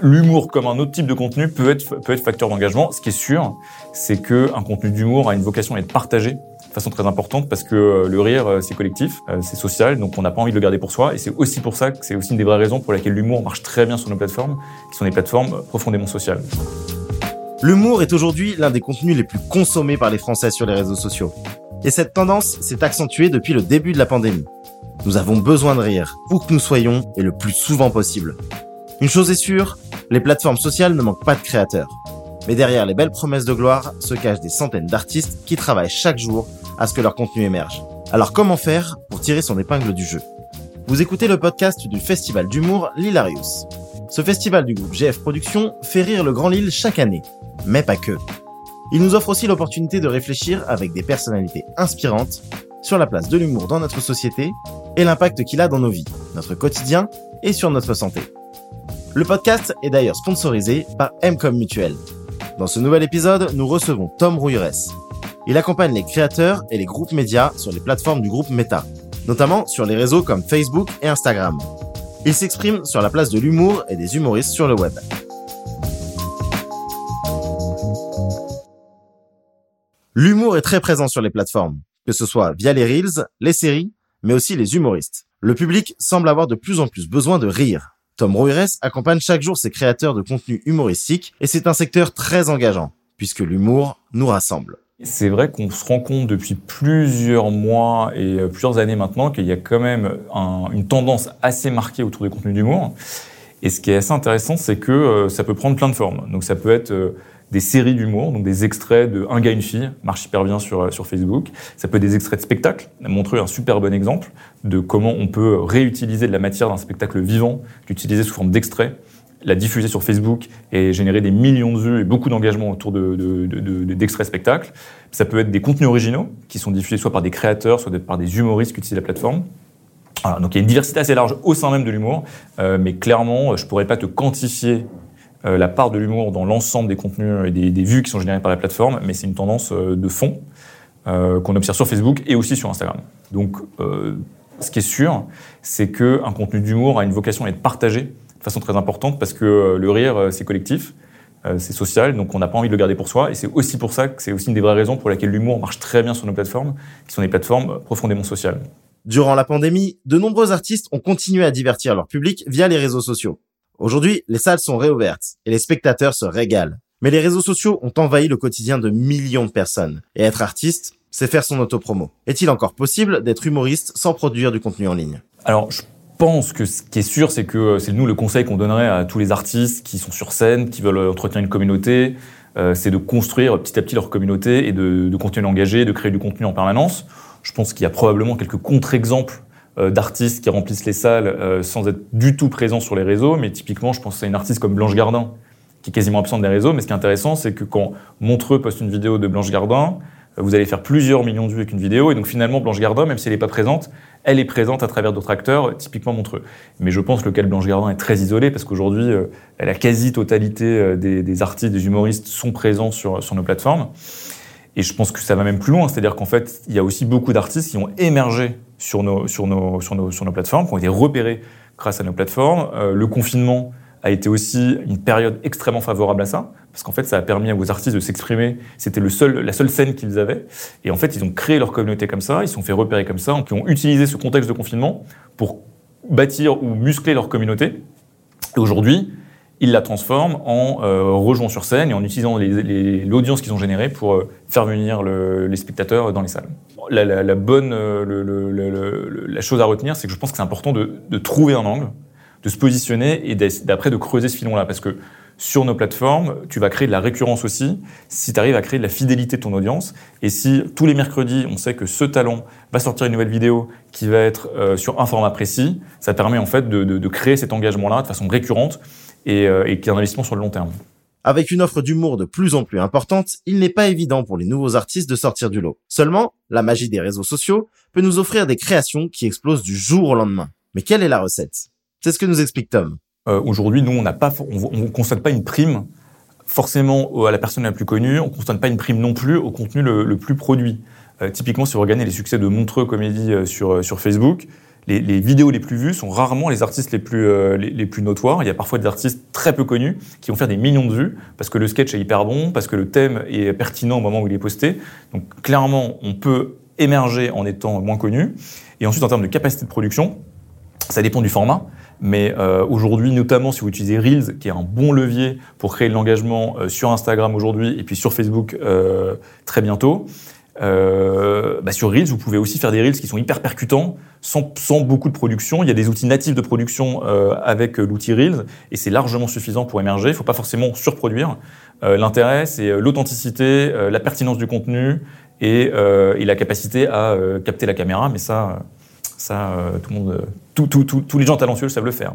l'humour comme un autre type de contenu peut être, facteur d'engagement. Ce qui est sûr, c'est qu'un contenu d'humour a une vocation à être partagé de façon très importante parce que euh, le rire, euh, c'est collectif, euh, c'est social, donc on n'a pas envie de le garder pour soi. Et c'est aussi pour ça que c'est aussi une des vraies raisons pour lesquelles l'humour marche très bien sur nos plateformes, qui sont des plateformes profondément sociales. L'humour est aujourd'hui l'un des contenus les plus consommés par les Français sur les réseaux sociaux. Et cette tendance s'est accentuée depuis le début de la pandémie. Nous avons besoin de rire, où que nous soyons, et le plus souvent possible. Une chose est sûre, les plateformes sociales ne manquent pas de créateurs. Mais derrière les belles promesses de gloire se cachent des centaines d'artistes qui travaillent chaque jour à ce que leur contenu émerge. Alors comment faire pour tirer son épingle du jeu? Vous écoutez le podcast du festival d'humour L'Hilarius. Ce festival du groupe GF Productions fait rire le Grand Lille chaque année, mais pas que. Il nous offre aussi l'opportunité de réfléchir avec des personnalités inspirantes sur la place de l'humour dans notre société et l'impact qu'il a dans nos vies, notre quotidien et sur notre santé. Le podcast est d'ailleurs sponsorisé par Mcom Mutuel. Dans ce nouvel épisode, nous recevons Tom Rouilleres. Il accompagne les créateurs et les groupes médias sur les plateformes du groupe Meta, notamment sur les réseaux comme Facebook et Instagram. Il s'exprime sur la place de l'humour et des humoristes sur le web. L'humour est très présent sur les plateformes, que ce soit via les reels, les séries, mais aussi les humoristes. Le public semble avoir de plus en plus besoin de rire, Tom Roires accompagne chaque jour ses créateurs de contenu humoristique et c'est un secteur très engageant, puisque l'humour nous rassemble. C'est vrai qu'on se rend compte depuis plusieurs mois et euh, plusieurs années maintenant qu'il y a quand même une tendance assez marquée autour des contenus d'humour. Et ce qui est assez intéressant, c'est que euh, ça peut prendre plein de formes. Donc ça peut être euh, des séries d'humour, donc des extraits de Un gars, une fille, marche hyper bien sur, sur Facebook. Ça peut être des extraits de spectacles. Montrer un super bon exemple de comment on peut réutiliser de la matière d'un spectacle vivant, l'utiliser sous forme d'extrait, la diffuser sur Facebook et générer des millions de vues et beaucoup d'engagement autour d'extraits de, de, de, spectacles. Ça peut être des contenus originaux qui sont diffusés soit par des créateurs, soit par des humoristes qui utilisent la plateforme. Donc il y a une diversité assez large au sein même de l'humour, euh, mais clairement, je pourrais pas te quantifier euh, la part de l'humour dans l'ensemble des contenus et des, vues qui sont générées par la plateforme, mais c'est une tendance euh, de fond euh, qu'on observe sur Facebook et aussi sur Instagram. Donc, ce qui est sûr, c'est qu'un contenu d'humour a une vocation à être partagé de façon très importante parce que le rire, c'est collectif, c'est social, donc on n'a pas envie de le garder pour soi. Et c'est aussi pour ça que c'est aussi une des vraies raisons pour lesquelles l'humour marche très bien sur nos plateformes, qui sont des plateformes profondément sociales. Durant la pandémie, de nombreux artistes ont continué à divertir leur public via les réseaux sociaux. Aujourd'hui, les salles sont réouvertes et les spectateurs se régalent. Mais les réseaux sociaux ont envahi le quotidien de millions de personnes. Et être artiste, c'est faire son autopromo. Est-il encore possible d'être humoriste sans produire du contenu en ligne? Alors, je pense que ce qui est sûr, c'est que euh, c'est nous le conseil qu'on donnerait à tous les artistes qui sont sur scène, qui veulent entretenir une communauté, euh, c'est de construire petit à petit leur communauté et de, de continuer à engager, de créer du contenu en permanence. Je pense qu'il y a probablement quelques contre-exemples euh, d'artistes qui remplissent les salles euh, sans être du tout présents sur les réseaux. Mais typiquement, je pense à une artiste comme Blanche Gardin, qui est quasiment absente des réseaux. Mais ce qui est intéressant, c'est que quand Montreux poste une vidéo de Blanche Gardin, euh, vous allez faire plusieurs millions de vues avec une vidéo. Et donc finalement, Blanche Gardin, même si elle n'est pas présente, elle est présente à travers d'autres acteurs, typiquement Montreux. Mais je pense que le cas de Blanche Gardin est très isolé parce qu'aujourd'hui, la quasi-totalité des, artistes, des humoristes sont présents sur nos plateformes. Et je pense que ça va même plus loin. C'est-à-dire qu'en fait, il y a aussi beaucoup d'artistes qui ont émergé sur nos, sur nos, sur nos, sur nos plateformes, qui ont été repérés grâce à nos plateformes. Euh, le confinement a été aussi une période extrêmement favorable à ça, parce qu'en fait, ça a permis vos artistes de s'exprimer. C'était le seul, la seule scène qu'ils avaient. Et en fait, ils ont créé leur communauté comme ça, ils se sont fait repérer comme ça, qui ont utilisé ce contexte de confinement pour bâtir ou muscler leur communauté. Et aujourd'hui, ils la transforment en euh, rejoignant sur scène et en utilisant l'audience qu'ils ont générée pour euh, faire venir le, les spectateurs dans les salles. La, bonne, euh, la chose à retenir, c'est que je pense que c'est important de, trouver un angle, de se positionner et d'après de creuser ce filon-là, parce que sur nos plateformes, tu vas créer de la récurrence aussi si tu arrives à créer de la fidélité de ton audience. Et si tous les mercredis, on sait que ce talent va sortir une nouvelle vidéo qui va être euh, sur un format précis, ça permet en fait de créer cet engagement-là de façon récurrente et, euh, et qui est un investissement sur le long terme. Avec une offre d'humour de plus en plus importante, il n'est pas évident pour les nouveaux artistes de sortir du lot. Seulement, la magie des réseaux sociaux peut nous offrir des créations qui explosent du jour au lendemain. Mais quelle est la recette? C'est ce que nous explique Tom. Euh, Aujourd'hui, nous, on on constate pas une prime forcément à la personne la plus connue. On constate pas une prime non plus au contenu le, le plus produit. Euh, typiquement, si vous regardez les succès de Montreux Comédie euh, sur, sur Facebook, les, vidéos les plus vues sont rarement les artistes les plus, euh, les, plus notoires. Il y a parfois des artistes très peu connus qui vont faire des millions de vues parce que le sketch est hyper bon, parce que le thème est pertinent au moment où il est posté. Donc clairement, on peut émerger en étant moins connu. Et ensuite, en termes de capacité de production, ça dépend du format. Mais euh, aujourd'hui, notamment si vous utilisez Reels, qui est un bon levier pour créer de l'engagement euh, sur Instagram aujourd'hui et puis sur Facebook très bientôt, euh, bah sur Reels, vous pouvez aussi faire des Reels qui sont hyper percutants, sans, sans beaucoup de production. Il y a des outils natifs de production euh, avec l'outil Reels, et c'est largement suffisant pour émerger. Il ne faut pas forcément surproduire. Euh, L'intérêt, c'est l'authenticité, la pertinence du contenu et, et la capacité à capter la caméra. Mais ça, ça, tout le monde, tous les gens talentueux savent le faire.